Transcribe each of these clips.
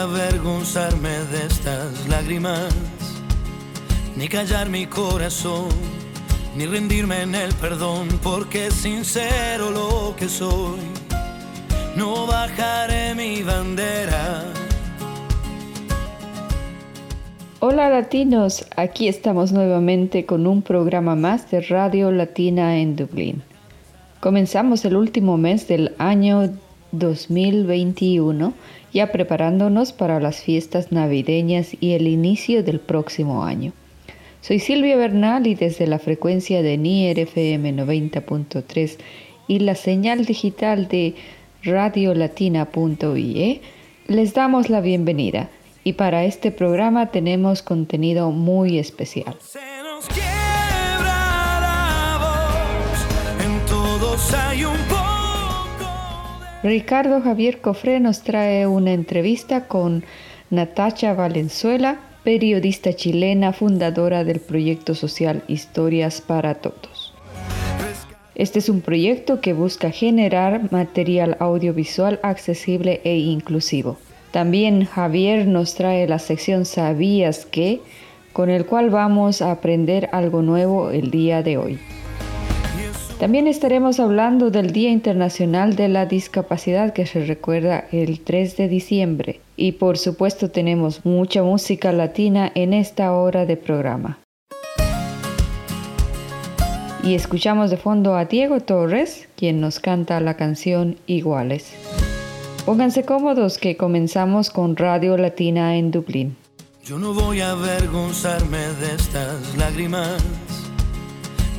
Avergonzarme de estas lágrimas, ni callar mi corazón, ni rendirme en el perdón, porque sincero lo que soy. No bajaré mi bandera. Hola latinos, aquí estamos nuevamente con un programa más de Radio Latina en Dublín. Comenzamos el último mes del año 2021 ya preparándonos para las fiestas navideñas y el inicio del próximo año. Soy Silvia Bernal y desde la frecuencia de NIR FM 90.3 y la señal digital de radiolatina.ie les damos la bienvenida y para este programa tenemos contenido muy especial. Ricardo Javier Cofré nos trae una entrevista con Natacha Valenzuela, periodista chilena, fundadora del proyecto social Historias para Todos. Este es un proyecto que busca generar material audiovisual accesible e inclusivo. También Javier nos trae la sección ¿Sabías qué? con el cual vamos a aprender algo nuevo el día de hoy. También estaremos hablando del Día Internacional de la Discapacidad que se recuerda el 3 de diciembre. Y por supuesto tenemos mucha música latina en esta hora de programa. Y escuchamos de fondo a Diego Torres, quien nos canta la canción Iguales. Pónganse cómodos que comenzamos con Radio Latina en Dublín. Yo no voy a avergonzarme de estas lágrimas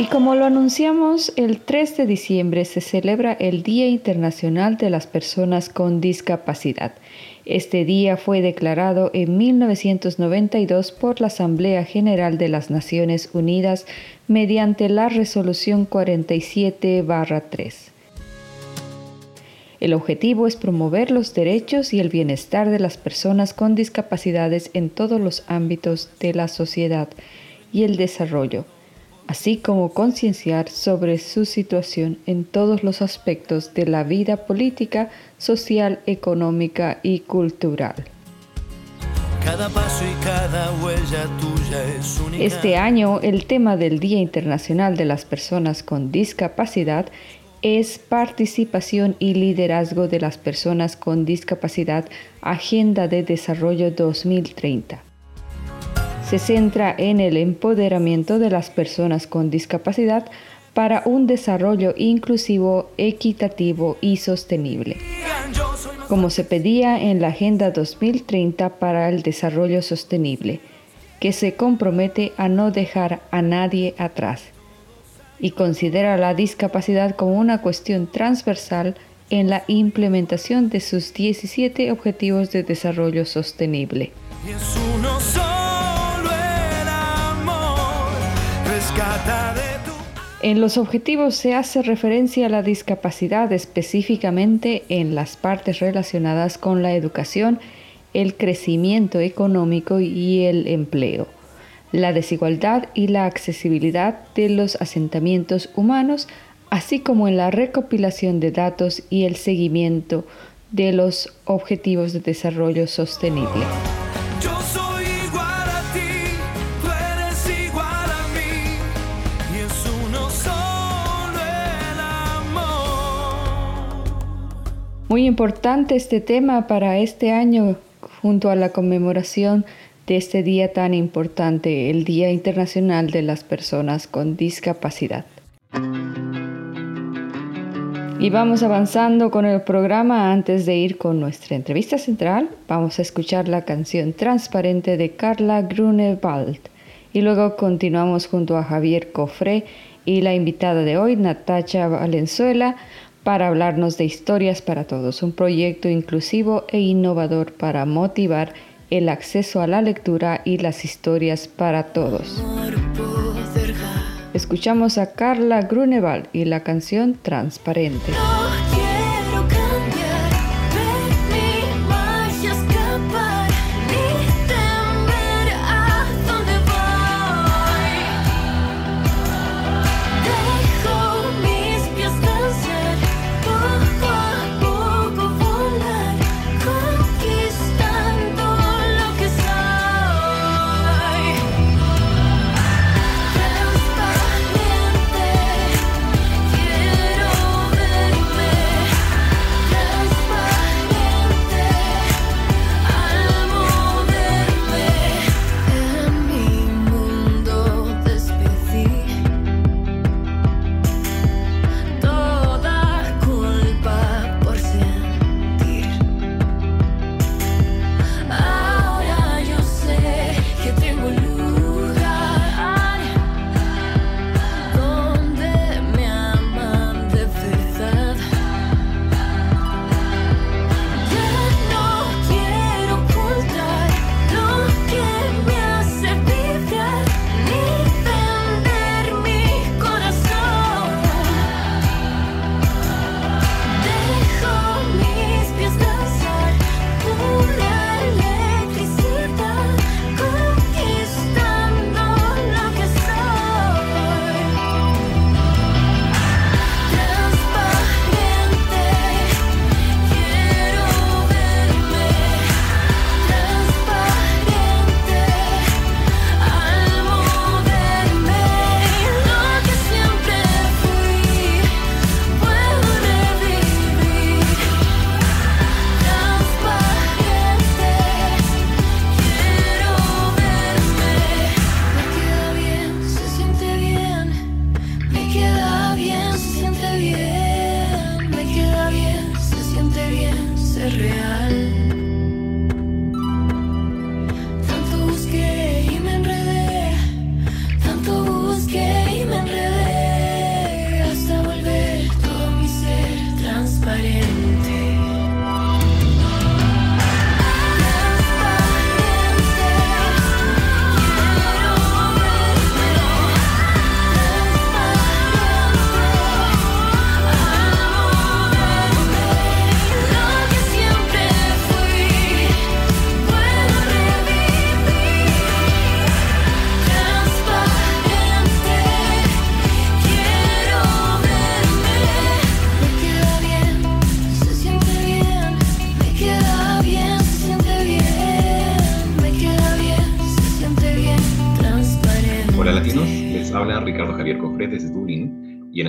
Y como lo anunciamos, el 3 de diciembre se celebra el Día Internacional de las Personas con Discapacidad. Este día fue declarado en 1992 por la Asamblea General de las Naciones Unidas mediante la Resolución 47-3. El objetivo es promover los derechos y el bienestar de las personas con discapacidades en todos los ámbitos de la sociedad y el desarrollo así como concienciar sobre su situación en todos los aspectos de la vida política, social, económica y cultural. Cada paso y cada huella tuya es única. Este año el tema del Día Internacional de las Personas con Discapacidad es Participación y Liderazgo de las Personas con Discapacidad, Agenda de Desarrollo 2030 se centra en el empoderamiento de las personas con discapacidad para un desarrollo inclusivo, equitativo y sostenible, como se pedía en la Agenda 2030 para el Desarrollo Sostenible, que se compromete a no dejar a nadie atrás y considera la discapacidad como una cuestión transversal en la implementación de sus 17 Objetivos de Desarrollo Sostenible. En los objetivos se hace referencia a la discapacidad específicamente en las partes relacionadas con la educación, el crecimiento económico y el empleo, la desigualdad y la accesibilidad de los asentamientos humanos, así como en la recopilación de datos y el seguimiento de los objetivos de desarrollo sostenible. Muy importante este tema para este año junto a la conmemoración de este día tan importante, el Día Internacional de las Personas con Discapacidad. Y vamos avanzando con el programa. Antes de ir con nuestra entrevista central, vamos a escuchar la canción Transparente de Carla Grunewald. Y luego continuamos junto a Javier Cofré y la invitada de hoy, Natacha Valenzuela, para hablarnos de Historias para Todos, un proyecto inclusivo e innovador para motivar el acceso a la lectura y las historias para todos. Escuchamos a Carla Grunewald y la canción Transparente.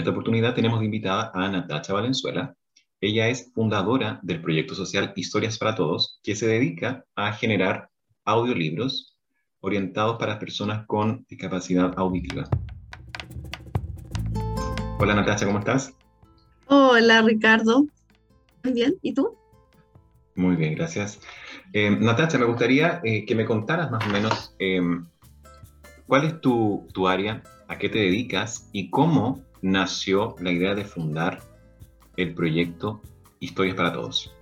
Esta oportunidad tenemos de invitada a Natacha Valenzuela. Ella es fundadora del proyecto social Historias para Todos, que se dedica a generar audiolibros orientados para personas con discapacidad auditiva. Hola Natacha, ¿cómo estás? Hola Ricardo. Bien, ¿y tú? Muy bien, gracias. Eh, Natacha, me gustaría eh, que me contaras más o menos eh, cuál es tu, tu área, a qué te dedicas y cómo nació la idea de fundar el proyecto Historias para Todos.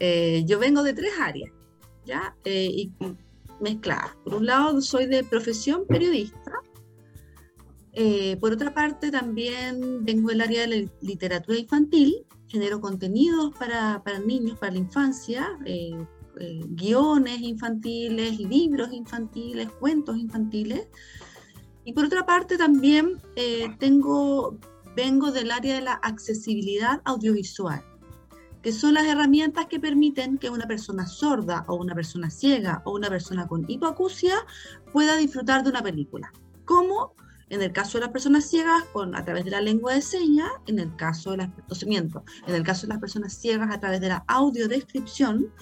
Eh, yo vengo de tres áreas, ¿ya? Eh, y mezcladas. Por un lado, soy de profesión periodista. Eh, por otra parte, también vengo del área de la literatura infantil. Genero contenidos para, para niños, para la infancia, guiones infantiles, libros infantiles, cuentos infantiles. Y por otra parte, también eh, tengo, vengo del área de la accesibilidad audiovisual que son las herramientas que permiten que una persona sorda o una persona ciega o una persona con hipoacusia pueda disfrutar de una película. Como en el caso de las personas ciegas con, a través de la lengua de señas, en el caso de las, no, miento, en el caso de las personas ciegas a través de la audiodescripción,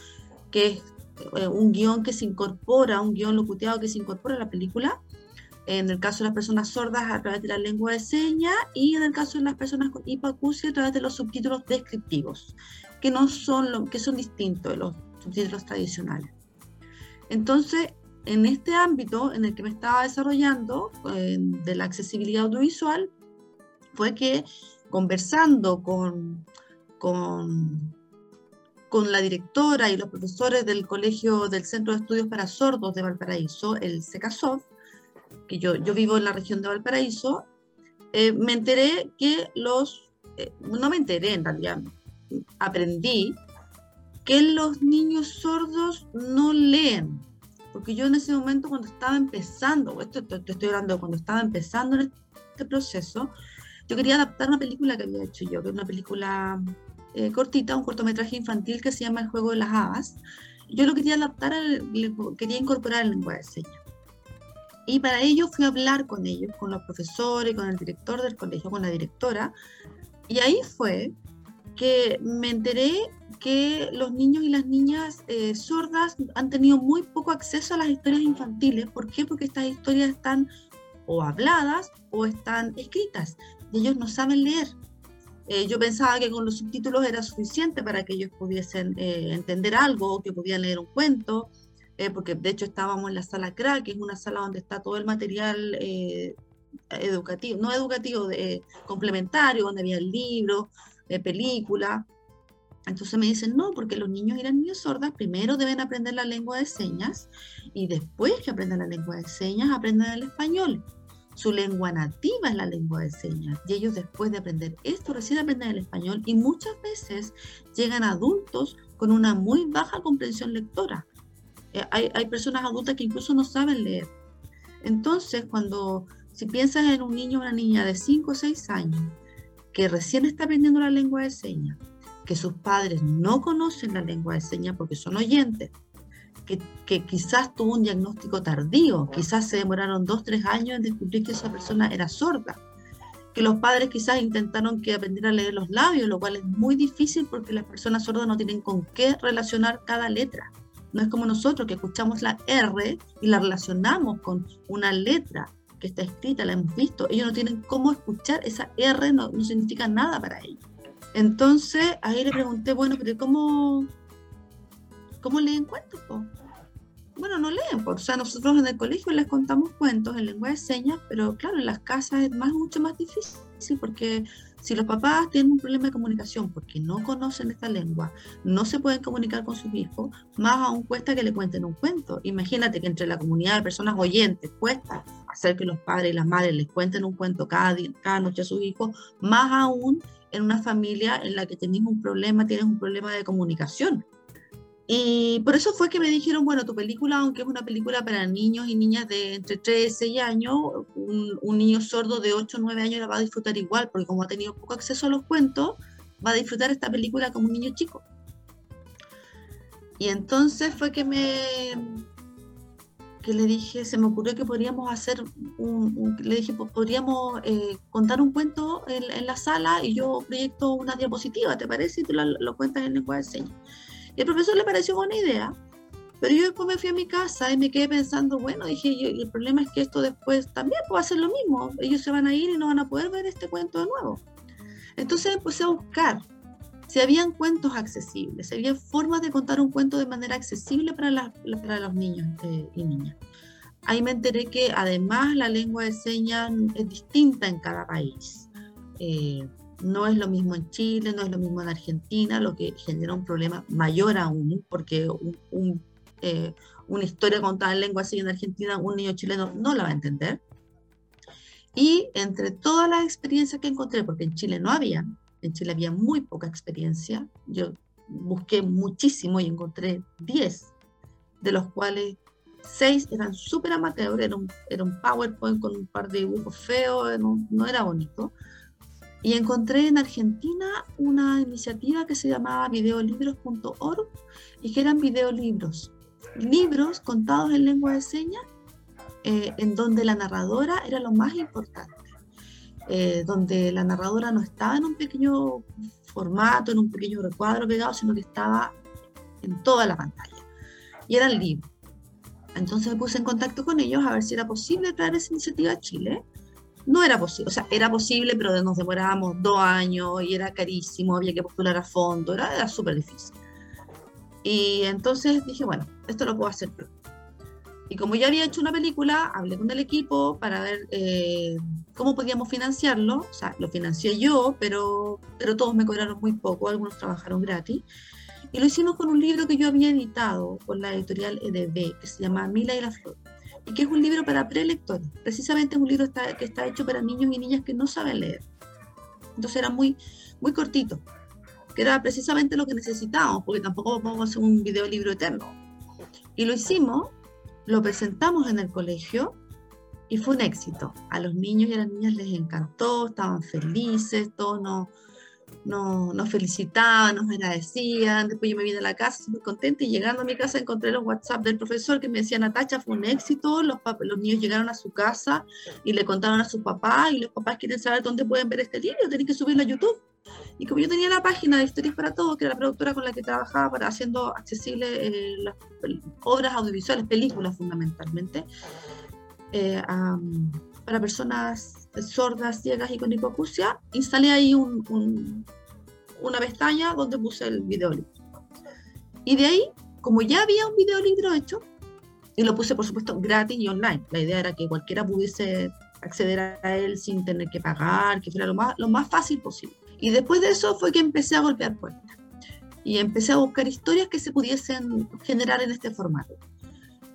que es eh, un guion que se incorpora, un guion locuteado que se incorpora a la película, en el caso de las personas sordas a través de la lengua de señas y en el caso de las personas con hipoacusia a través de los subtítulos descriptivos, que no son lo, que son distintos de los subtítulos tradicionales. Entonces, en este ámbito en el que me estaba desarrollando de la accesibilidad audiovisual fue que conversando con, con con la directora y los profesores del Colegio del Centro de Estudios para Sordos de Valparaíso, el CECASOF, que yo, yo vivo en la región de Valparaíso, eh, me enteré que los, eh, no me enteré en realidad, aprendí que los niños sordos no leen. Porque yo en ese momento cuando estaba empezando, esto te, estoy hablando cuando estaba empezando en este proceso, yo quería adaptar una película que había hecho yo, que es una película eh, cortita, un cortometraje infantil que se llama El juego de las habas. Yo lo quería adaptar, al, quería incorporar el lenguaje de señas. Y para ello fui a hablar con ellos, con los profesores, con el director del colegio, con la directora. Y ahí fue que me enteré que los niños y las niñas eh, sordas han tenido muy poco acceso a las historias infantiles. ¿Por qué? Porque estas historias están o habladas o están escritas y ellos no saben leer. Eh, yo pensaba que con los subtítulos era suficiente para que ellos pudiesen eh, entender algo o que pudieran leer un cuento, eh, porque de hecho estábamos en la sala CRA, que es una sala donde está todo el material eh, educativo, no educativo, complementario, donde había libros, películas. Entonces me dicen, no, porque los niños y las niñas sordas primero deben aprender la lengua de señas y después que aprendan la lengua de señas aprenden el español. Su lengua nativa es la lengua de señas y ellos después de aprender esto recién aprenden el español y muchas veces llegan adultos con una muy baja comprensión lectora. Eh, hay, hay personas adultas que incluso no saben leer. Entonces, cuando si piensas en un niño o una niña de 5 o 6 años que recién está aprendiendo la lengua de señas, que sus padres no conocen la lengua de señas porque son oyentes, que, que, quizás tuvo un diagnóstico tardío, quizás se demoraron dos, tres años en descubrir que esa persona era sorda, que los padres quizás intentaron que aprendiera a leer los labios, lo cual es muy difícil porque las personas sordas no tienen con qué relacionar cada letra. No es como nosotros que escuchamos la R y la relacionamos con una letra que está escrita, la hemos visto. Ellos no tienen cómo escuchar, esa R no, no significa nada para ellos. Entonces, ahí le pregunté, bueno, pero ¿cómo, cómo leen cuentos? Bueno, no leen, po. o sea, nosotros en el colegio les contamos cuentos en lengua de señas, pero claro, en las casas es más, mucho más difícil porque si los papás tienen un problema de comunicación porque no conocen esta lengua, no se pueden comunicar con sus hijos, más aún cuesta que le cuenten un cuento. Imagínate que entre la comunidad de personas oyentes cuesta hacer que los padres y las madres les cuenten un cuento cada, día, cada noche a sus hijos, más aún en una familia en la que tenés un problema, tienes un problema de comunicación. Y por eso fue que me dijeron, bueno, tu película, aunque es una película para niños y niñas de entre 3 y 6 años, un, niño sordo de 8 o 9 años la va a disfrutar igual, porque como ha tenido poco acceso a los cuentos, va a disfrutar esta película como un niño chico. Y entonces fue que me, que le dije, se me ocurrió que podríamos hacer un, le dije, "po- podríamos eh, contar un cuento en, la sala y yo proyecto una diapositiva, ¿te parece? Y tú lo cuentas en lenguaje de señas. Al profesor le pareció buena idea, pero yo después me fui a mi casa y me quedé pensando, bueno, dije, yo, el problema es que esto después también puede hacer lo mismo, ellos se van a ir y no van a poder ver este cuento de nuevo. Entonces empecé a buscar si habían cuentos accesibles, si había formas de contar un cuento de manera accesible para los niños eh, y niñas. Ahí me enteré que además la lengua de señas es distinta en cada país. Eh, no es lo mismo en Chile, no es lo mismo en Argentina, lo que genera un problema mayor aún, porque eh, una historia contada en lengua señas en Argentina, un niño chileno no la va a entender. Y entre todas las experiencias que encontré, porque en Chile no había, en Chile había muy poca experiencia, yo busqué muchísimo y encontré 10, de los cuales 6 eran súper amateur, era un, un PowerPoint con un par de dibujos feos, no, no era bonito. Y encontré en Argentina una iniciativa que se llamaba videolibros.org y que eran videolibros, libros contados en lengua de señas, eh, en donde la narradora era lo más importante, eh, donde la narradora no estaba en un pequeño formato, en un pequeño recuadro pegado, sino que estaba en toda la pantalla. Y eran libros. Entonces me puse en contacto con ellos a ver si era posible traer esa iniciativa a Chile. No era posible, o sea, era posible, pero nos demorábamos dos años y era carísimo, había que postular a fondo, era, era súper difícil. Y entonces dije, bueno, esto lo puedo hacer yo. Y como ya había hecho una película, hablé con el equipo para ver eh, cómo podíamos financiarlo. O sea, lo financié yo, pero, pero todos me cobraron muy poco, algunos trabajaron gratis. Y lo hicimos con un libro que yo había editado con la editorial EDB, que se llama Mila y la Flor, y que es un libro para prelectores. Precisamente es un libro está- que está hecho para niños y niñas que no saben leer. Entonces era muy, muy cortito, que era precisamente lo que necesitábamos, porque tampoco podemos hacer un videolibro eterno. Y lo hicimos, lo presentamos en el colegio y fue un éxito. A los niños y a las niñas les encantó, estaban felices, todos nos, nos, nos felicitaban, nos agradecían. Después yo me vine a la casa súper contenta y llegando a mi casa encontré los WhatsApp del profesor que me decía, Natacha, fue un éxito, los, los niños llegaron a su casa y le contaron a sus papás y los papás quieren saber dónde pueden ver este libro, tienen que subirlo a YouTube. Y como yo tenía la página de Historias para Todos, que era la productora con la que trabajaba para haciendo accesibles eh, las obras audiovisuales, películas fundamentalmente, eh, para personas sordas, ciegas y con hipoacusia, instalé ahí un- un- una pestaña donde puse el videolibro. Y de ahí, como ya había un videolibro hecho, y lo puse por supuesto gratis y online, la idea era que cualquiera pudiese acceder a él sin tener que pagar, que fuera lo más, lo más fácil posible. Y después de eso fue que empecé a golpear puertas y empecé a buscar historias que se pudiesen generar en este formato.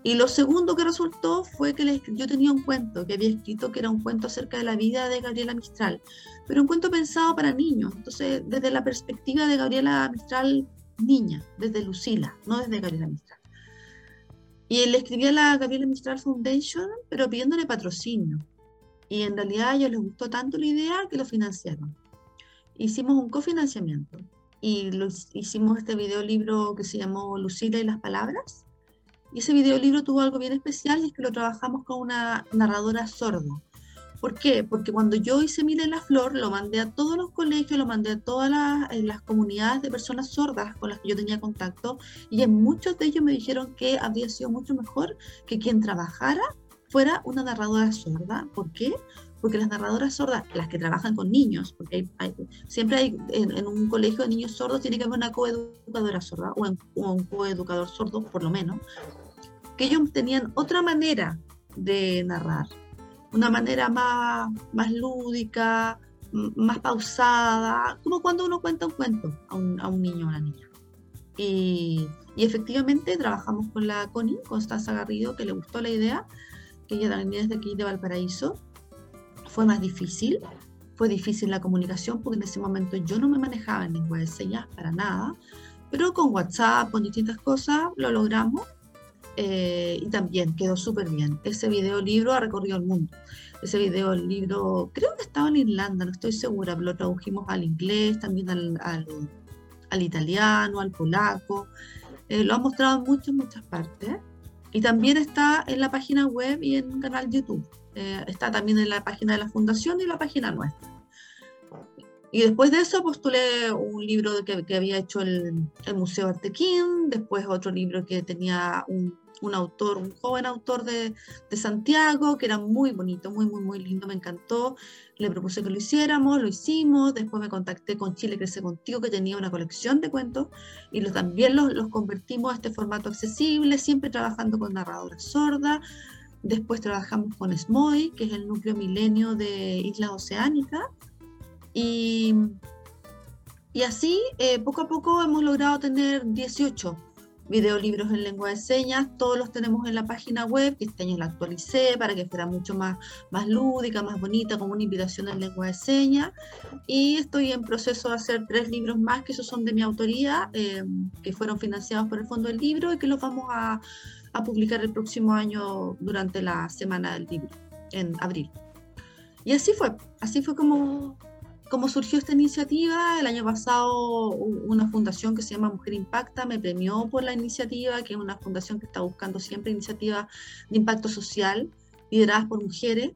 Y lo segundo que resultó fue que le- yo tenía un cuento que había escrito que era un cuento acerca de la vida de Gabriela Mistral, pero un cuento pensado para niños. Entonces, desde la perspectiva de Gabriela Mistral, niña, desde Lucila, no desde Gabriela Mistral. Y le escribí a la Gabriela Mistral Foundation, pero pidiéndole patrocinio. Y en realidad a ellos les gustó tanto la idea que lo financiaron. Hicimos un cofinanciamiento y lo hic- hicimos este videolibro que se llamó Lucila y las palabras. Y ese videolibro tuvo algo bien especial y es que lo trabajamos con una narradora sorda. ¿Por qué? Porque cuando yo hice Mila y la Flor, lo mandé a todos los colegios, lo mandé a todas las, eh, las comunidades de personas sordas con las que yo tenía contacto, y en muchos de ellos me dijeron que habría sido mucho mejor que quien trabajara fuera una narradora sorda. ¿Por qué? Porque las narradoras sordas, las que trabajan con niños, porque hay- hay- siempre hay en, en un colegio de niños sordos tiene que haber una coeducadora sorda o, en- o un coeducador sordo por lo menos, que ellos tenían otra manera de narrar, una manera más, más lúdica, más pausada, como cuando uno cuenta un cuento a un, a un niño o una niña. Y, y efectivamente trabajamos con la Connie, Constanza Garrido, que le gustó la idea, que ella también es de aquí de Valparaíso. Fue más difícil, fue difícil la comunicación porque en ese momento yo no me manejaba en lengua de señas para nada, pero con WhatsApp, con distintas cosas, lo logramos eh, y también quedó súper bien. Ese videolibro ha recorrido el mundo. Ese videolibro creo que estaba en Irlanda, no estoy segura, lo tradujimos al inglés, también al, al, al italiano, al polaco. Eh, lo han mostrado en muchas, muchas partes. y también está en la página web y en el canal YouTube. Eh, está también en la página de la fundación y la página nuestra. Y después de eso postulé un libro que, había hecho el, el, Museo Artequín, después otro libro que tenía un, un autor, un joven autor de, de, Santiago, que era muy bonito, muy, muy, muy lindo, me encantó. Le propuse que lo hiciéramos, lo hicimos, después me contacté con Chile Crece Contigo, que tenía una colección de cuentos, y los, también los, los convertimos a este formato accesible, siempre trabajando con narradoras sordas. Después trabajamos con SMOI, que es el núcleo milenio de Islas Oceánicas. Y, así, eh, poco a poco hemos logrado tener 18 videolibros en lengua de señas, todos los tenemos en la página web, que este año la actualicé para que fuera mucho más, más lúdica, más bonita, como una invitación en lengua de señas. Y estoy en proceso de hacer tres libros más, que esos son de mi autoría, eh, que fueron financiados por el Fondo del Libro y que los vamos a, a publicar el próximo año durante la Semana del Libro, en abril. Y así fue, así fue como, como surgió esta iniciativa. El año pasado una fundación que se llama Mujer Impacta me premió por la iniciativa, que es una fundación que está buscando siempre iniciativas de impacto social lideradas por mujeres,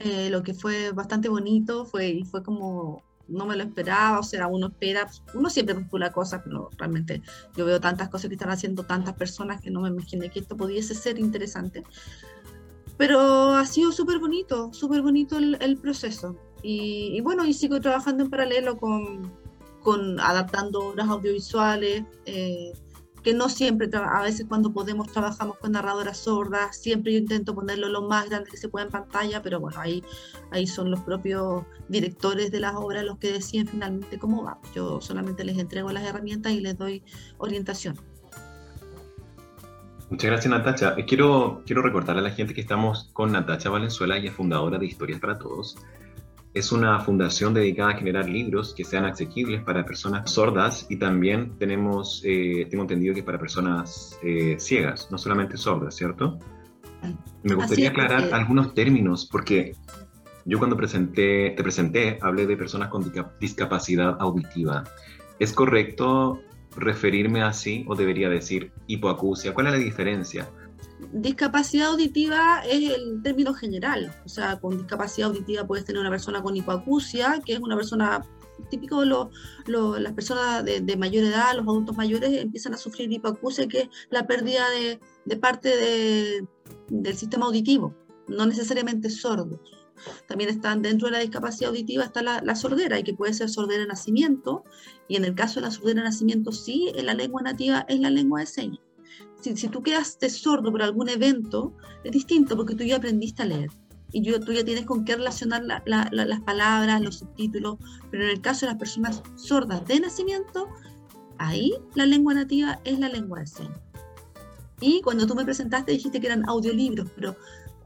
eh, lo que fue bastante bonito, fue, fue como, no me lo esperaba, o sea, uno espera, uno siempre postula cosas, pero realmente yo veo tantas cosas que están haciendo tantas personas que no me imaginé que esto pudiese ser interesante. Pero ha sido súper bonito, súper bonito el, el proceso. Y, y, bueno, y sigo trabajando en paralelo con, con adaptando obras audiovisuales, eh, que no siempre, a veces cuando podemos trabajamos con narradoras sordas, siempre yo intento ponerlo lo más grande que se pueda en pantalla, pero bueno, ahí, ahí son los propios directores de las obras los que deciden finalmente cómo va. Yo solamente les entrego las herramientas y les doy orientación. Muchas gracias, Natacha. Quiero, quiero recordarle a la gente que estamos con Natacha Valenzuela, ella es fundadora de Historias para Todos. Es una fundación dedicada a generar libros que sean asequibles para personas sordas y también tenemos, eh, tengo entendido que para personas eh, ciegas, no solamente sordas, ¿cierto? Me gustaría aclarar algunos términos porque yo cuando presenté, te presenté hablé de personas con discapacidad auditiva. ¿Es correcto referirme así o debería decir hipoacusia? ¿Cuál es la diferencia? Discapacidad auditiva es el término general, o sea, con discapacidad auditiva puedes tener una persona con hipoacusia, que es una persona típico lo, las personas de, mayor edad, los adultos mayores empiezan a sufrir hipoacusia, que es la pérdida de, parte de, del sistema auditivo, no necesariamente sordos. También están dentro de la discapacidad auditiva está la, sordera y que puede ser sordera de nacimiento y en el caso de la sordera de nacimiento sí, la lengua nativa es la lengua de señas. Si, si tú quedaste sordo por algún evento, es distinto porque tú ya aprendiste a leer y yo, tú ya tienes con qué relacionar la, la, la, las palabras, los subtítulos, pero en el caso de las personas sordas de nacimiento, ahí la lengua nativa es la lengua de señas. Y cuando tú me presentaste dijiste que eran audiolibros, pero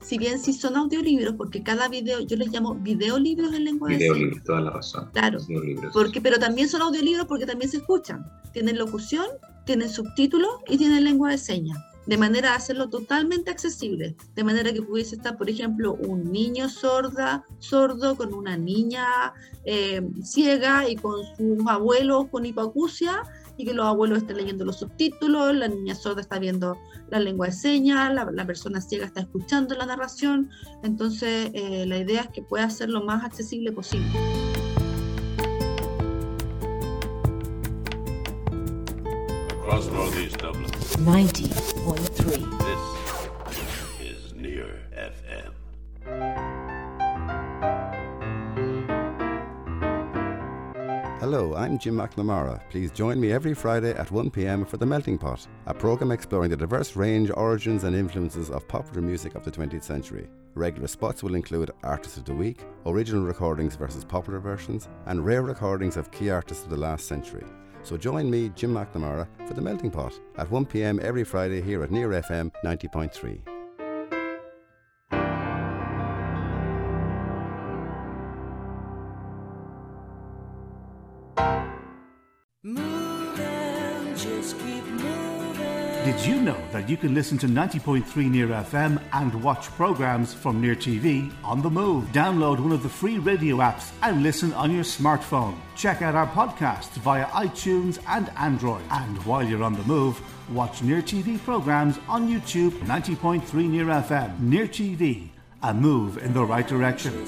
si bien sí son audiolibros, porque cada video, yo les llamo videolibros en lengua videolibros, de toda la razón. Claro, porque, pero también son audiolibros porque también se escuchan. Tienen locución, tienen subtítulos y tienen lengua de señas de manera a hacerlo totalmente accesible, de manera que pudiese estar, por ejemplo, un niño sorda, sordo con una niña eh, ciega y con sus abuelos con hipoacusia y que los abuelos estén leyendo los subtítulos, la niña sorda está viendo la lengua de señas, la, la persona ciega está escuchando la narración, entonces eh, la idea es que pueda ser lo más accesible posible. Across Northeast Dublin. 90.3. This is Near FM. Hello, I'm Jim McNamara. Please join me every Friday at 1 pm for The Melting Pot, a programme exploring the diverse range, origins, and influences of popular music of the 20th century. Regular spots will include Artists of the Week, original recordings versus popular versions, and rare recordings of key artists of the last century. So join me, Jim McNamara, for The Melting Pot at 1 pm every Friday here at Near FM 90.3. Did you know that you can listen to 90.3 Near FM and watch programs from Near TV on the move? Download one of the free radio apps and listen on your smartphone. Check out our podcasts via iTunes and Android. And while you're on the move, Watch Near TV programs on YouTube 90.3 Near FM. Near TV, a move in the right direction.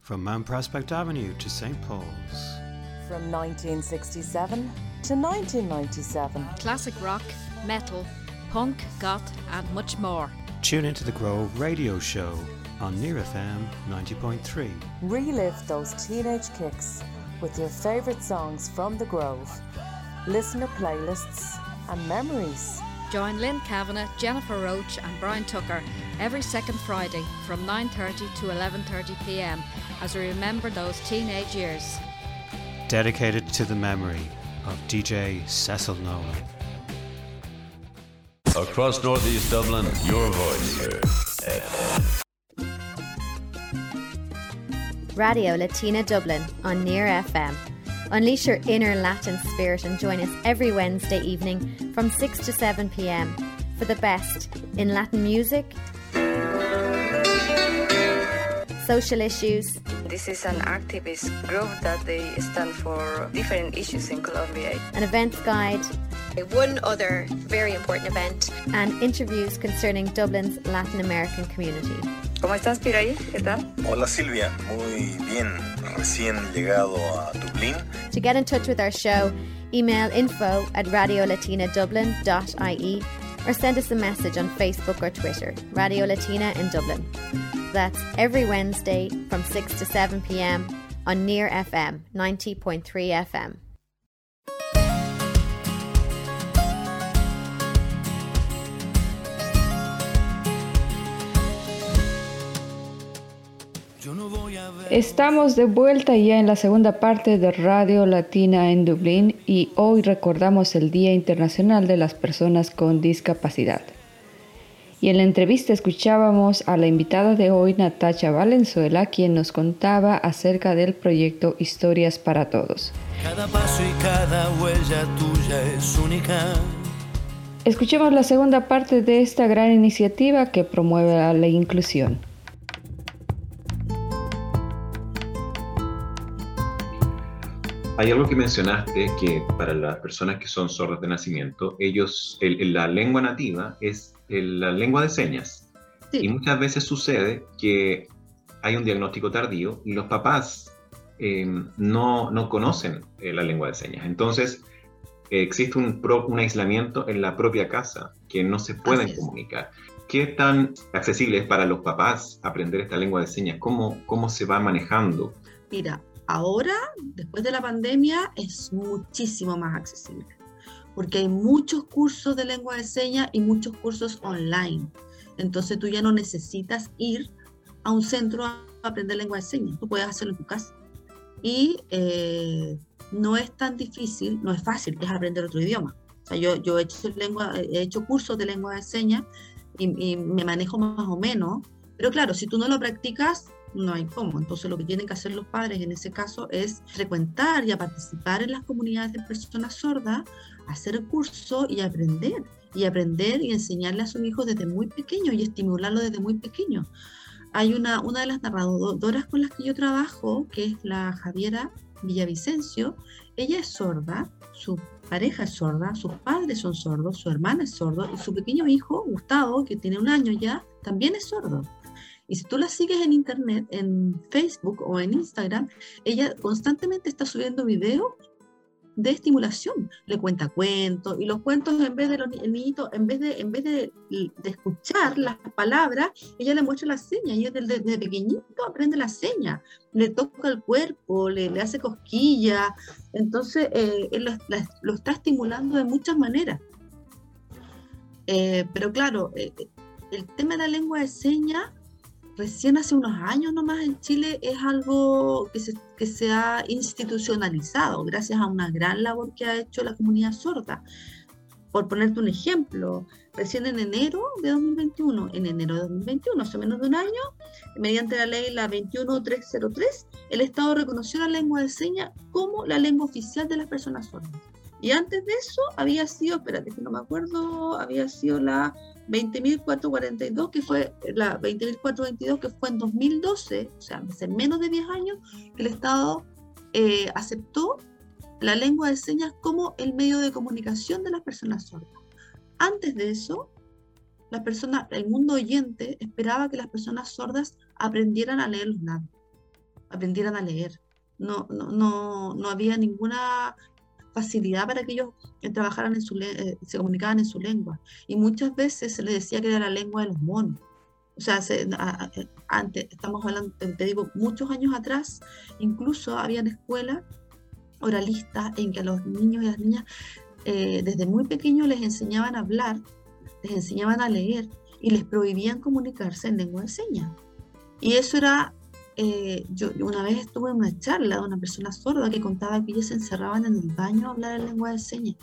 From Mount Prospect Avenue to St. Paul's. From 1967 to 1997. Classic rock, metal, punk, goth, and much more. Tune into the Grove Radio Show on Near FM 90.3. Relive those teenage kicks with your favourite songs from the Grove, listener playlists, and memories. Join Lynn Kavanagh, Jennifer Roach, and Brian Tucker every second Friday from 9:30 to 11:30 p.m. as we remember those teenage years. Dedicated to the memory of DJ Cecil Nolan. Across Northeast Dublin, your voice here. Radio Latina Dublin on Near FM. Unleash your inner Latin spirit and join us every Wednesday evening from 6 to 7 pm for the best in Latin music, social issues, This is an activist group that they stand for different issues in Colombia. an events guide, One other very important event. and interviews concerning Dublin's Latin American community. ¿Cómo estás, Piraí? ¿Qué tal? Hola Silvia, muy bien, recién llegado a Dublín. To get in touch with our show, email info at radiolatinadublin.ie or send us a message on Facebook or Twitter, Radio Latina in Dublin. That's every Wednesday from 6 to 7 pm on Near FM 90.3 FM. Estamos de vuelta ya en la segunda parte de Radio Latina en Dublín y hoy recordamos el Día Internacional de las Personas con Discapacidad. Y en la entrevista escuchábamos a la invitada de hoy, Natacha Valenzuela, quien nos contaba acerca del proyecto Historias para Todos. Cada paso y cada huella tuya es única. Escuchemos la segunda parte de esta gran iniciativa que promueve la- la inclusión. Hay algo que mencionaste que para las personas que son sordas de nacimiento, ellos, el- el- la lengua nativa es el- la lengua de señas. Y muchas veces sucede que hay un diagnóstico tardío y los papás eh, no, no conocen eh, la lengua de señas. Entonces, eh, existe un, pro- un aislamiento en la propia casa que no se pueden comunicar. ¿Qué tan accesible es para los papás aprender esta lengua de señas? ¿Cómo, cómo se va manejando? Mira, ahora, después de la pandemia, es muchísimo más accesible, porque hay muchos cursos de lengua de señas y muchos cursos online. Entonces tú ya no necesitas ir a un centro a aprender lengua de señas, tú puedes hacerlo en tu casa. Y eh, no es tan difícil, no es fácil, es aprender otro idioma. O sea, yo, yo he, hecho lengua, he hecho cursos de lengua de señas y, y me manejo más o menos, pero claro, si tú no lo practicas, no hay cómo. Entonces lo que tienen que hacer los padres en ese caso es frecuentar y a participar en las comunidades de personas sordas, hacer el curso y aprender. Y aprender y enseñarle a sus hijos desde muy pequeño y estimularlo desde muy pequeño. Hay una, una de las narradoras con las que yo trabajo, que es la Javiera Villavicencio. Ella es sorda, su pareja es sorda, sus padres son sordos, su hermana es sordo y su pequeño hijo, Gustavo, que tiene un año ya, también es sordo. Y si tú la sigues en internet, en Facebook o en Instagram, ella constantemente está subiendo videos de estimulación. Le cuenta cuentos y los cuentos en vez de los el niñito, en vez de, en vez de, escuchar las palabras, ella le muestra las señas. Y desde, desde pequeñito aprende las señas. Le toca el cuerpo, le, le hace cosquillas. Entonces, eh, lo está estimulando de muchas maneras. Eh, pero claro, eh, el tema de la lengua de señas recién hace unos años nomás en Chile es algo que se, ha institucionalizado gracias a una gran labor que ha hecho la comunidad sorda. Por ponerte un ejemplo, recién en enero de 2021, en enero de 2021, hace menos de un año, mediante la ley la 21303, el Estado reconoció la lengua de señas como la lengua oficial de las personas sordas. Y antes de eso había sido, espérate que no me acuerdo, había sido la 20.442, que fue la 20.422, que fue en 2012, o sea, hace menos de 10 años, que el Estado eh, aceptó la lengua de señas como el medio de comunicación de las personas sordas. Antes de eso, la persona, el mundo oyente esperaba que las personas sordas aprendieran a leer los labios, aprendieran a leer. No, no, no, no había ninguna facilidad para que ellos eh, trabajaran en su eh, se comunicaban en su lengua. Y muchas veces se les decía que era la lengua de los monos. O sea, se- a- a- antes, estamos hablando, te digo, muchos años atrás, incluso habían escuelas oralistas en que a los niños y las niñas eh, desde muy pequeños les enseñaban a hablar, les enseñaban a leer y les prohibían comunicarse en lengua de señas. Y eso era, eh, yo una vez estuve en una charla de una persona sorda que contaba que ellos se encerraban en el baño a hablar en lengua de señas,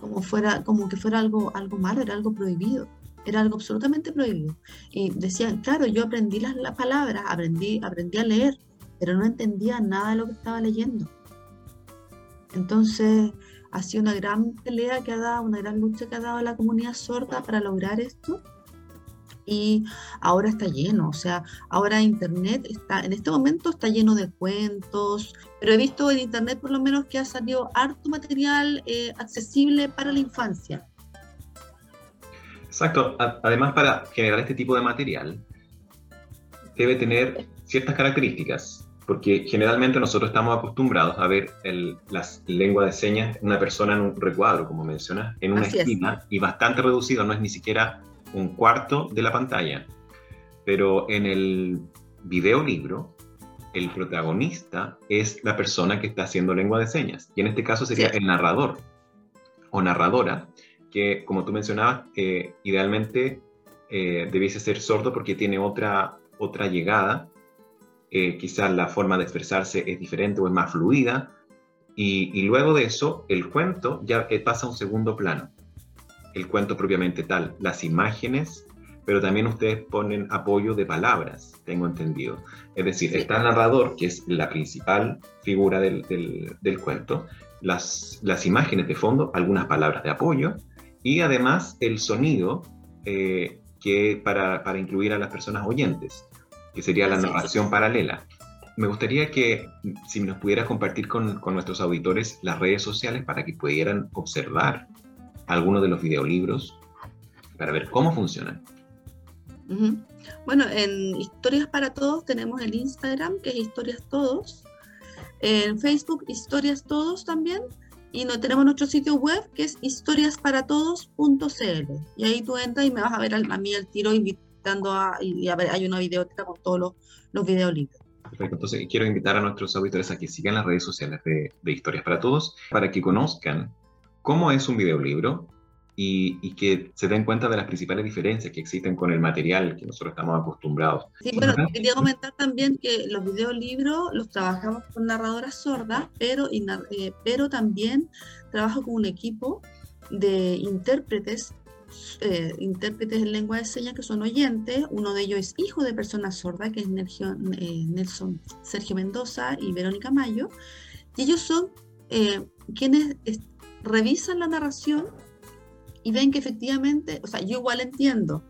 como, fuera, como que fuera algo, algo malo, era algo prohibido, era algo absolutamente prohibido. Y decían, claro, yo aprendí las, las palabras, aprendí, aprendí a leer, pero no entendía nada de lo que estaba leyendo. Entonces, ha sido una gran pelea que ha dado, una gran lucha que ha dado la comunidad sorda para lograr esto. Y ahora está lleno, o sea, ahora Internet está, en este momento está lleno de cuentos, pero he visto en Internet por lo menos que ha salido harto material eh, accesible para la infancia. Exacto. Además, para generar este tipo de material, debe tener ciertas características, porque generalmente nosotros estamos acostumbrados a ver el- las lenguas de señas una persona en un recuadro, como mencionas, en una Así es. esquina y bastante reducido, no es ni siquiera un cuarto de la pantalla. Pero en el videolibro, el protagonista es la persona que está haciendo lengua de señas, y en este caso sería el narrador o narradora, que como tú mencionabas, eh, idealmente eh, debiese ser sordo porque tiene otra, otra llegada, eh, quizás la forma de expresarse es diferente o es más fluida, y, y luego de eso el cuento ya pasa a un segundo plano, el cuento propiamente tal, las imágenes, pero también ustedes ponen apoyo de palabras, tengo entendido. Es decir, está el narrador, que es la principal figura del, del- del cuento, las, las imágenes de fondo, algunas palabras de apoyo, y además el sonido eh, que para, para incluir a las personas oyentes, que sería la narración paralela. Me gustaría que si nos pudieras compartir con, con nuestros auditores las redes sociales para que pudieran observar algunos de los videolibros para ver cómo funcionan. Bueno, en Historias para Todos tenemos el Instagram, que es Historias Todos. En Facebook, Historias Todos también. Y no, tenemos nuestro sitio web, que es historiasparatodos.cl. Y ahí tú entras y me vas a ver a mí al tiro invitando a... Y, y a ver, hay una videoteca con todos los, los videolibros. Perfecto. Entonces, quiero invitar a nuestros auditores a que sigan las redes sociales de, de Historias para Todos para que conozcan cómo es un videolibro y, y que se den cuenta de las principales diferencias que existen con el material que nosotros estamos acostumbrados. Sí, bueno, quería comentar también que los videolibros los trabajamos con narradoras sordas, pero, y eh, pero también trabajo con un equipo de intérpretes, eh, intérpretes en lengua de señas que son oyentes. Uno de ellos es hijo de personas sordas, que es eh, Nelson Sergio Mendoza y Verónica Mayo. Y ellos son eh, quienes es- revisan la narración y ven que efectivamente, o sea, yo igual entiendo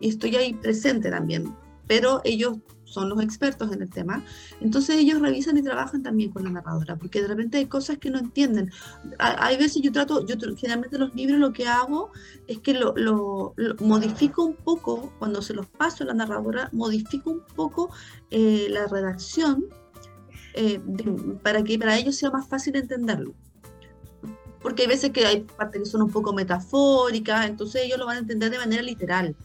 y estoy ahí presente también, pero ellos son los expertos en el tema, entonces ellos revisan y trabajan también con la narradora, porque de repente hay cosas que no entienden. Ha- Hay veces yo trato, yo generalmente los libros lo que hago es que lo, modifico un poco, cuando se los paso a la narradora, modifico un poco eh, la redacción eh, para que para ellos sea más fácil entenderlo porque hay veces que hay partes que son un poco metafóricas, entonces ellos lo van a entender de manera literal.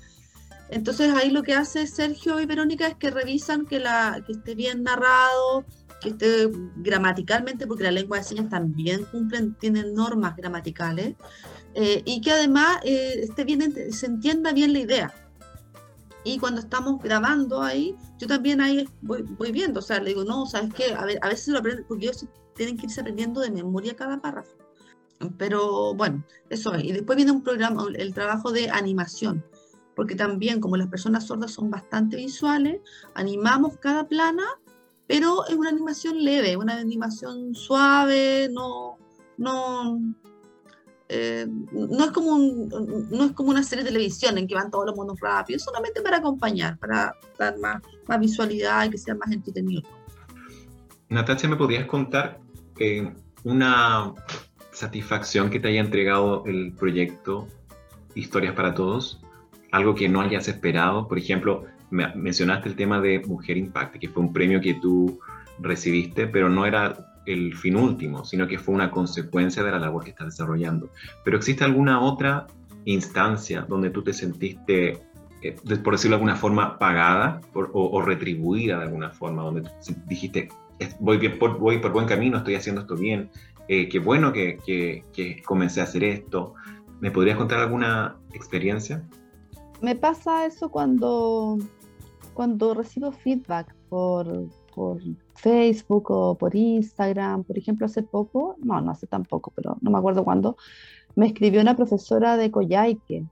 Entonces ahí lo que hace Sergio y Verónica es que revisan que, la, que esté bien narrado, que esté gramaticalmente, porque la lengua de señas también cumplen, tienen normas gramaticales, eh, y que además eh, esté bien, se entienda bien la idea. Y cuando estamos grabando ahí, yo también ahí voy, viendo, o sea, le digo, no, ¿sabes qué? A, a veces lo aprenden, porque ellos tienen que irse aprendiendo de memoria cada párrafo. Pero bueno, eso es. Y después viene un programa, el trabajo de animación, porque también como las personas sordas son bastante visuales, animamos cada plana, pero es una animación leve, una animación suave, no, no, eh, no es como un- no es como una serie de televisión en que van todos los monos rápidos, solamente para acompañar, para dar más, más visualidad y que sea más entretenido. Natacha, ¿me podrías contar eh, una satisfacción que te haya entregado el proyecto Historias para Todos? Algo que no hayas esperado. Por ejemplo, me- mencionaste el tema de Mujer Impact, que fue un premio que tú recibiste, pero no era el fin último, sino que fue una consecuencia de la labor que estás desarrollando. Pero ¿existe alguna otra instancia donde tú te sentiste, eh, por decirlo de alguna forma, pagada o, retribuida de alguna forma, donde tú dijiste, "Es- voy, por, voy por buen camino, estoy haciendo esto bien, eh, qué bueno que, que- que comencé a hacer esto? ¿Me podrías contar alguna experiencia? Me pasa eso cuando, cuando recibo feedback por, por Facebook o por Instagram. Por ejemplo, hace poco, no, no hace tan poco, pero no me acuerdo cuándo, me escribió una profesora de Coyhaique.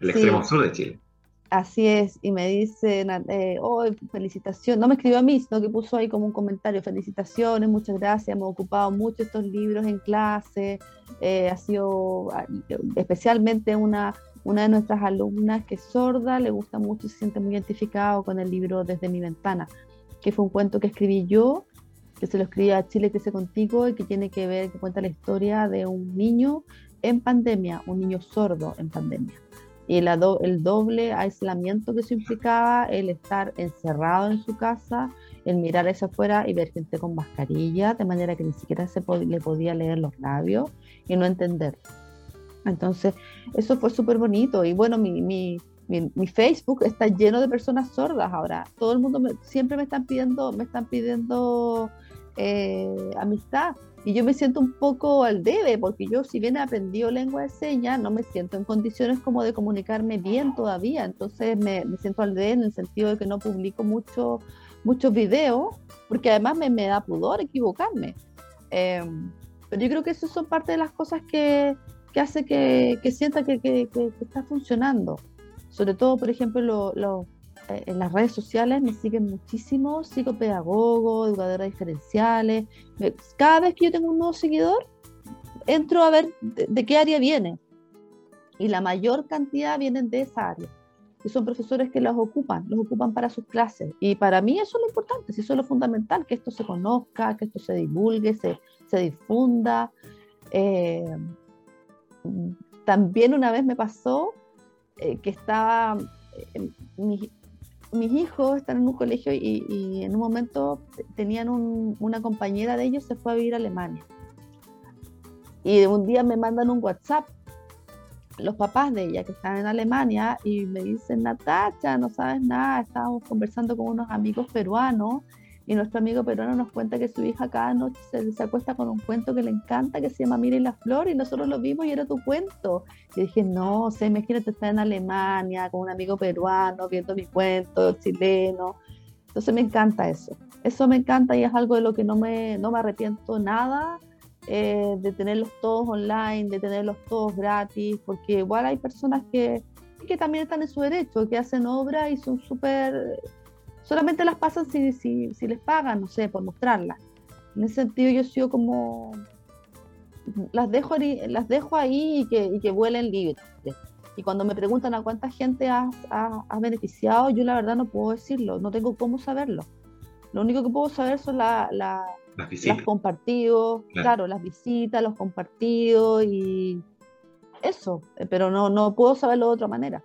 El Sí. extremo sur de Chile. Así es, y me dice, na- eh, oh, felicitaciones, no me escribió a mí, sino que puso ahí como un comentario, felicitaciones, muchas gracias, hemos ocupado mucho estos libros en clase, eh, ha sido ah, especialmente una, una de nuestras alumnas que es sorda, le gusta mucho y se siente muy identificado con el libro Desde mi ventana, que fue un cuento que escribí yo, que se lo escribí a Chile Crece Contigo y que tiene que ver, que cuenta la historia de un niño en pandemia, un niño sordo en pandemia y do- el doble aislamiento que eso implicaba, el estar encerrado en su casa, el mirar hacia afuera y ver gente con mascarilla, de manera que ni siquiera se pod- le podía leer los labios y no entender. Entonces, eso fue súper bonito. Y bueno, mi, mi, mi, mi Facebook está lleno de personas sordas ahora. Todo el mundo me- siempre me están pidiendo, me están pidiendo eh, amistad. Y yo me siento un poco al debe, porque yo si bien he aprendido lengua de señas, no me siento en condiciones como de comunicarme bien todavía. Entonces me, me siento al debe en el sentido de que no publico mucho, muchos videos, porque además me, me da pudor equivocarme. Eh, pero yo creo que eso son parte de las cosas que, que hace que, que sienta que, que- está funcionando. Sobre todo, por ejemplo, lo- lo- en las redes sociales me siguen muchísimo psicopedagogos, educadoras diferenciales. Cada vez que yo tengo un nuevo seguidor, entro a ver de, qué área viene. Y la mayor cantidad vienen de esa área. Y son profesores que los ocupan, los ocupan para sus clases. Y para mí eso es lo importante, eso es lo fundamental, que esto se conozca, que esto se divulgue, se, se difunda. Eh, también una vez me pasó eh, que estaba, eh, mis hijos están en un colegio y, en un momento tenían un- una compañera de ellos se fue a vivir a Alemania. Y un día me mandan un WhatsApp los papás de ella que están en Alemania y me dicen, Natacha, no sabes nada, estábamos conversando con unos amigos peruanos y nuestro amigo peruano nos cuenta que su hija cada noche se, se acuesta con un cuento que le encanta, que se llama Mira y la Flor, y nosotros lo vimos y era tu cuento. Y dije, no, o sea, imagínate estar en Alemania con un amigo peruano viendo mi cuento chileno. Entonces me encanta eso. Eso me encanta y es algo de lo que no me, no me arrepiento nada eh, de tenerlos todos online, de tenerlos todos gratis, porque igual hay personas que, que también están en su derecho, que hacen obra y son súper... Solamente las pasan si, si, si les pagan, no sé, por mostrarlas. En ese sentido yo sigo como... Las dejo, las dejo ahí y que, y que vuelen libres. Y cuando me preguntan a cuánta gente has, has- has beneficiado, yo la verdad no puedo decirlo, no tengo cómo saberlo. Lo único que puedo saber son la, la- Las visitas. los compartidos, Claro. claro. las visitas, los compartidos y eso, pero no, no puedo saberlo de otra manera.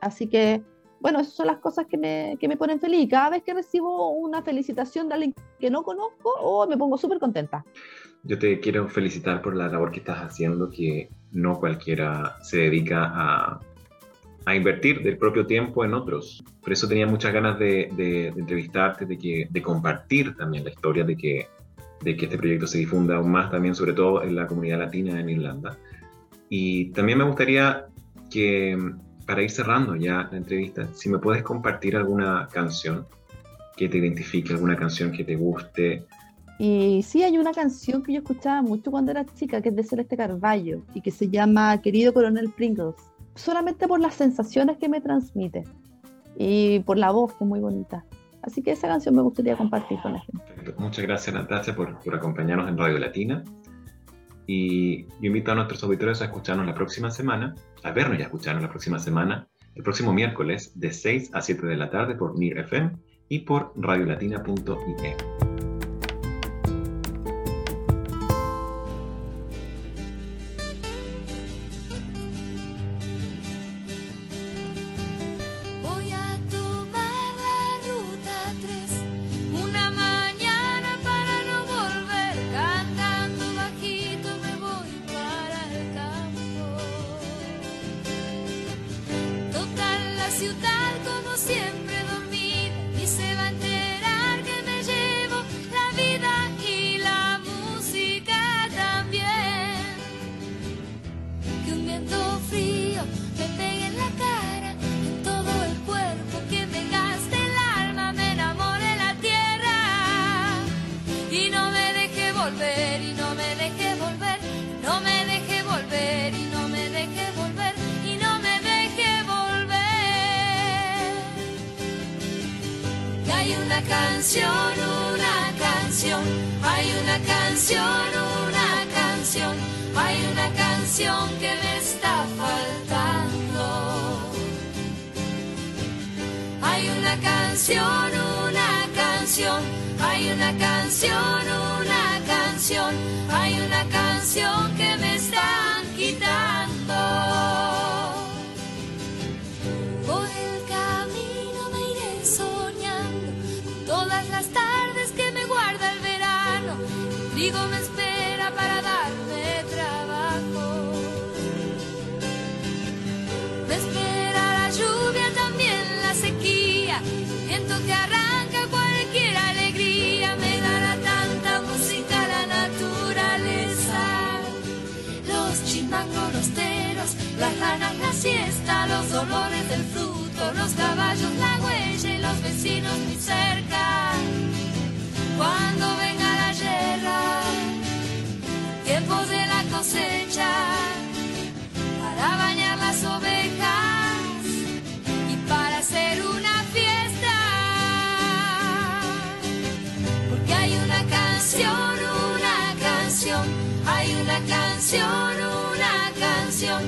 Así que, bueno, esas son las cosas que me, que me ponen feliz. Cada vez que recibo una felicitación de alguien que no conozco, oh, me pongo súper contenta. Yo te quiero felicitar por la labor que estás haciendo, que no cualquiera se dedica a, a invertir del propio tiempo en otros. Por eso tenía muchas ganas de, de- de entrevistarte, de, que, de compartir también la historia, de que, de que este proyecto se difunda aún más también, sobre todo en la comunidad latina en Irlanda. Y también me gustaría que, para ir cerrando ya la entrevista, si me puedes compartir alguna canción que te identifique, alguna canción que te guste, Y sí, hay una canción que yo escuchaba mucho cuando era chica, que es de Celeste Carballo, y que se llama Querido Coronel Pringles, solamente por las sensaciones que me transmite y por la voz, que es muy bonita. Así que esa canción me gustaría compartir con la gente. Muchas gracias Natacha por, por acompañarnos en Radio Latina. Y yo invito a nuestros auditores a escucharnos la próxima semana, a vernos y a escucharnos la próxima semana, el próximo miércoles de 6 a 7 de la tarde por NIR FM y por radiolatina.ie. siesta, los dolores del fruto, los caballos, la huella y los vecinos muy cerca. Cuando venga la guerra, tiempo de la cosecha, para bañar las ovejas y para hacer una fiesta. Porque hay una canción, una canción, hay una canción, una canción,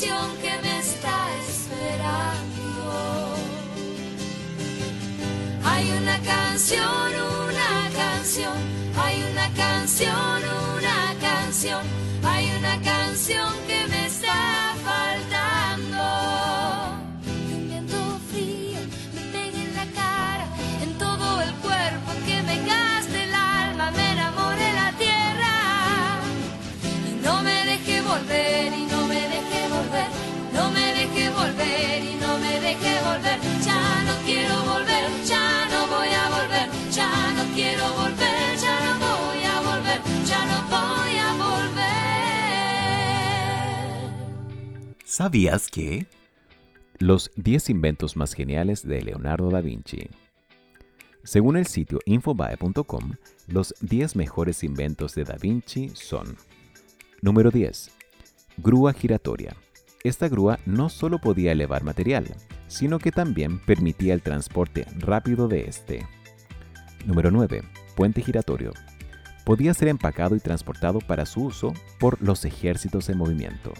que me está esperando. Hay una canción, una canción, hay una canción, una canción, hay una canción ¿Sabías que? Los 10 inventos más geniales de Leonardo da Vinci. Según el sitio infobae.com, los 10 mejores inventos de Da Vinci son Número 10. Grúa giratoria. Esta grúa no solo podía elevar material, sino que también permitía el transporte rápido de este. Número 9. Puente giratorio. Podía ser empacado y transportado para su uso por los ejércitos en movimiento.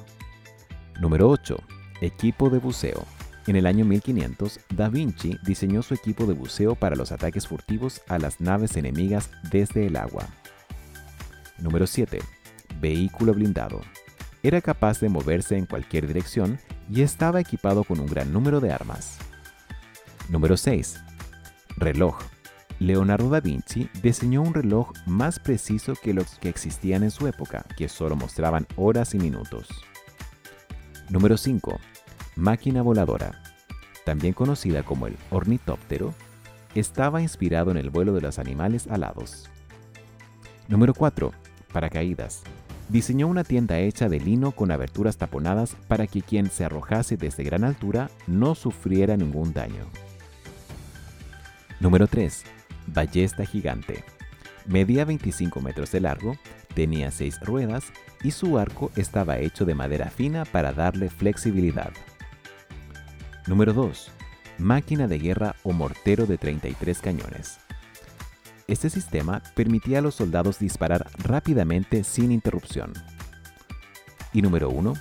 Número 8. Equipo de buceo. En el año 1500, Da Vinci diseñó su equipo de buceo para los ataques furtivos a las naves enemigas desde el agua. Número 7. Vehículo blindado. Era capaz de moverse en cualquier dirección y estaba equipado con un gran número de armas. Número 6. Reloj. Leonardo da Vinci diseñó un reloj más preciso que los que existían en su época, que solo mostraban horas y minutos. Número 5. Máquina voladora. También conocida como el ornitóptero, estaba inspirado en el vuelo de los animales alados. Número 4. Paracaídas. Diseñó una tienda hecha de lino con aberturas taponadas para que quien se arrojase desde gran altura no sufriera ningún daño. Número 3. Ballesta gigante. Medía 25 metros de largo, tenía 6 ruedas y su arco estaba hecho de madera fina para darle flexibilidad. Número 2. Máquina de guerra o mortero de 33 cañones. Este sistema permitía a los soldados disparar rápidamente sin interrupción. Y número 1.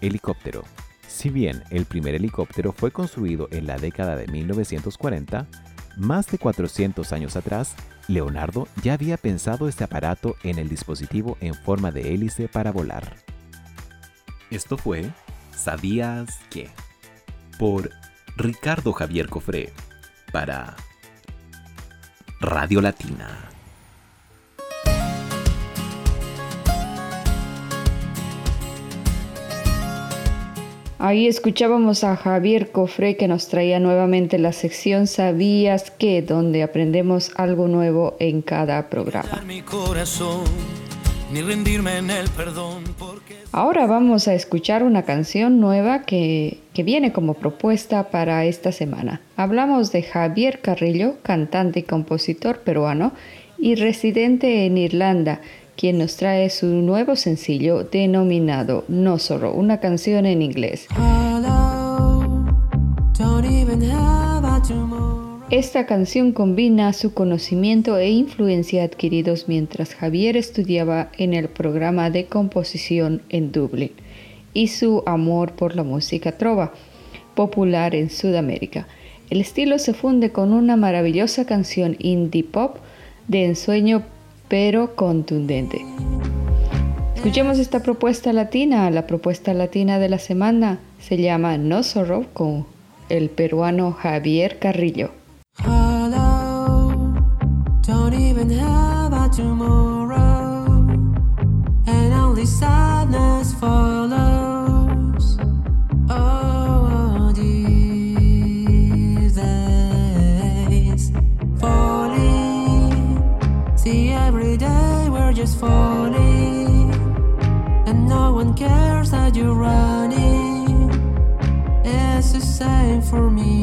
Helicóptero. Si bien el primer helicóptero fue construido en la década de 1940, más de 400 años atrás, Leonardo ya había pensado este aparato en el dispositivo en forma de hélice para volar. Esto fue ¿Sabías qué? Por Ricardo Javier Cofré para Radio Latina. Ahí escuchábamos a Javier Cofré que nos traía nuevamente la sección ¿Sabías qué? donde aprendemos algo nuevo en cada programa. Ahora vamos a escuchar una canción nueva que, que viene como propuesta para esta semana. Hablamos de Javier Carrillo, cantante y compositor peruano y residente en Irlanda, quien nos trae su nuevo sencillo denominado No Sorrow, una canción en inglés. Esta canción combina su conocimiento e influencia adquiridos mientras Javier estudiaba en el programa de composición en Dublín y su amor por la música trova, popular en Sudamérica. El estilo se funde con una maravillosa canción indie pop de ensueño pero contundente. Escuchemos esta propuesta latina. La propuesta latina de la semana se llama No Sorrow con el peruano Javier Carrillo. Hello, don't even have a tomorrow, and only sadness. You're running. It's the same for me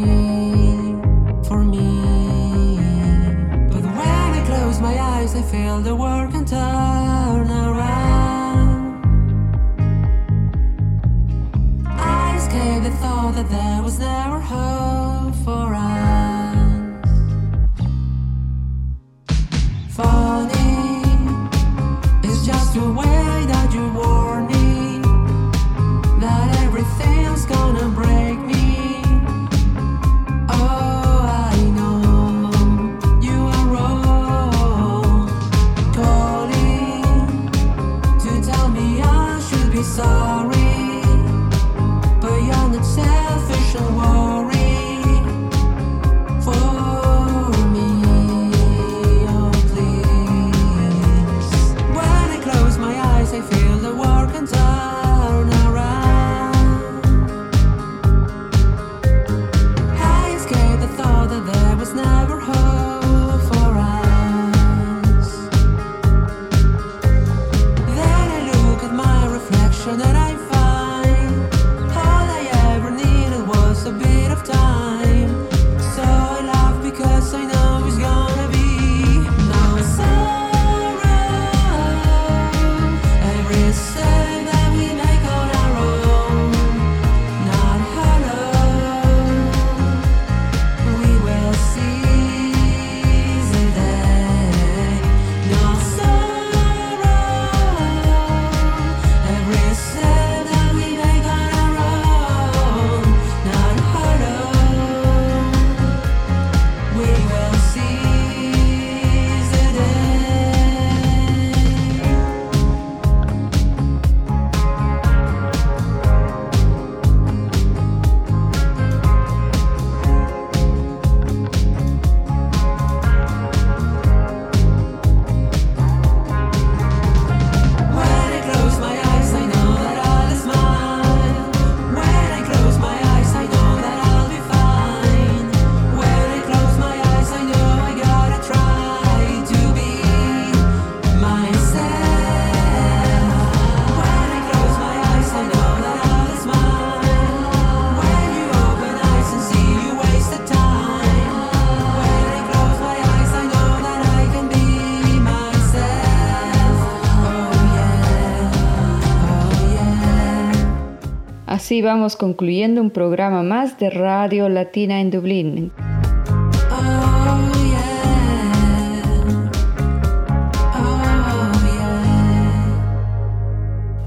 Así vamos concluyendo un programa más de Radio Latina en Dublín.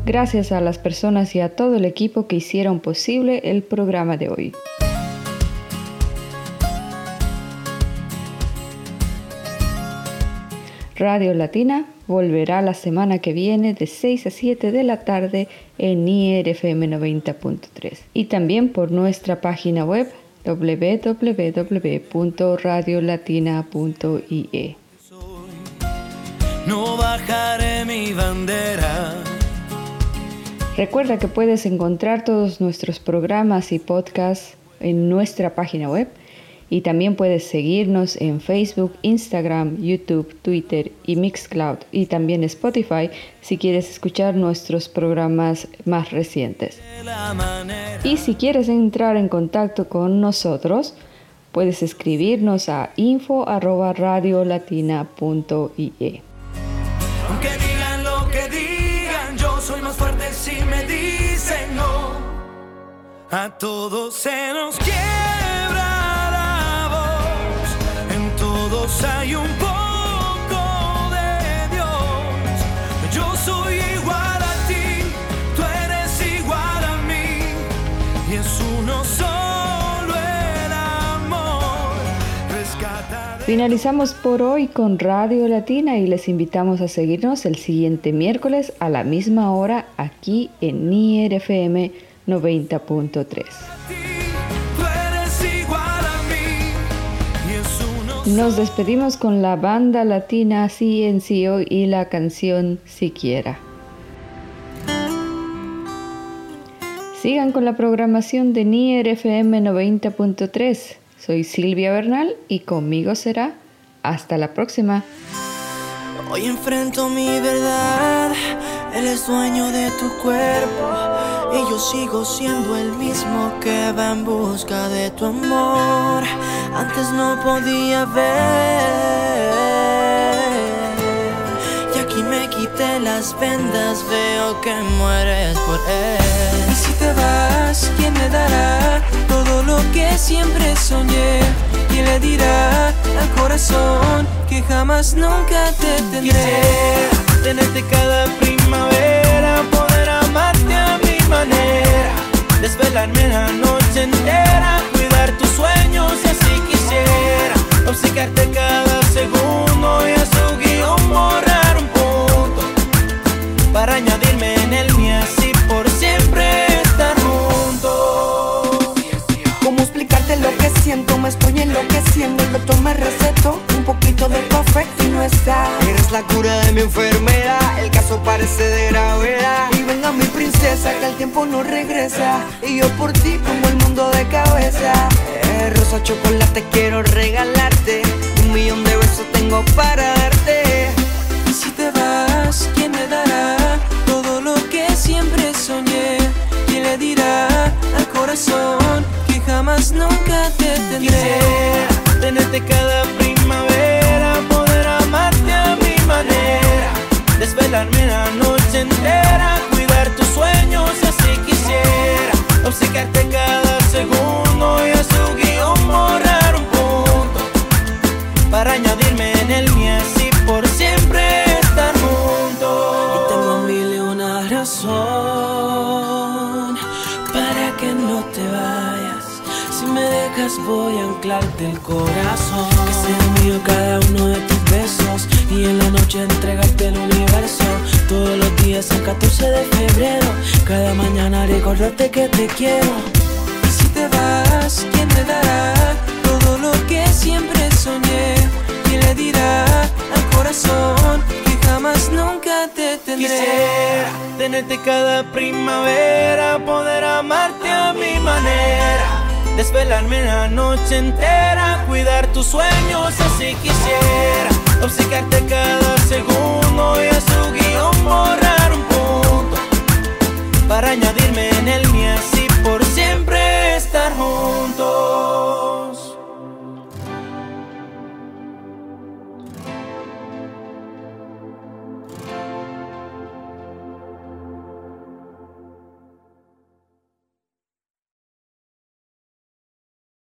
Gracias a las personas y a todo el equipo que hicieron posible el programa de hoy. Radio Latina volverá la semana que viene de 6 a 7 de la tarde en IRFM 90.3 y también por nuestra página web www.radiolatina.ie. No bajaré mi bandera. Recuerda que puedes encontrar todos nuestros programas y podcasts en nuestra página web y también puedes seguirnos en Facebook, Instagram, YouTube, Twitter y Mixcloud y también Spotify si quieres escuchar nuestros programas más recientes. Y si quieres entrar en contacto con nosotros, puedes escribirnos a info@radiolatina.ie. Aunque digan lo que digan, yo soy más fuerte si me dicen no. A todos se nos quiebra todos hay un poco de Dios. Yo soy igual a ti, tú eres igual a mí, y es uno solo el amor. Finalizamos por hoy con Radio Latina y les invitamos a seguirnos el siguiente miércoles a la misma hora aquí en Nier FM 90.3. Nos despedimos con la banda latina CNCO y la canción Siquiera. Sigan con la programación de Nier FM 90.3. Soy Silvia Bernal y conmigo será hasta la próxima. Hoy enfrento mi verdad, él es dueño de tu cuerpo y yo sigo siendo el mismo que va en busca de tu amor. Antes no podía ver y aquí me quité las vendas, veo que mueres por él. Y si te vas, ¿quién me dará todo lo que siempre soñé? ¿Quién le dirá al corazón que jamás nunca te tendré? Quisiera tenerte cada primavera, poder amarte a mi manera, desvelarme la noche entera, cuidar tus sueños y así quisiera obcecarte cada segundo y a su guion borrar un punto para añadirme en el mío así por siempre ¿Cómo explicarte lo que siento? Me estoy enloqueciendo. El doctor me recetó un poquito de café y no está. Eres la cura de mi enfermedad, el caso parece de gravedad. Y venga mi princesa, que el tiempo no regresa. Y yo por ti pongo el mundo de cabeza. Eh, rosa chocolate quiero regalarte, un millón de besos tengo para darte. Y si te vas, ¿quién me dará todo lo que siempre soñé? ¿Quién le dirá al corazón que jamás nunca te tendré? Quisiera tenerte cada primavera, poder amarte a mi manera, desvelarme la noche entera, cuidar tus sueños así quisiera obcecarte cada el corazón. Que sea mío cada uno de tus besos y en la noche entregarte el universo. Todos los días el 14 de febrero, cada mañana recordarte que te quiero. Y si te vas, ¿quién me dará todo lo que siempre soñé? ¿Quién le dirá al corazón que jamás nunca te tendré? Quisiera tenerte cada primavera, poder amarte a mi manera, desvelarme la noche entera, cuidar tus sueños, así quisiera obcecarte cada segundo y a su guion borrar un punto para añadirme en el mío así por siempre estar juntos.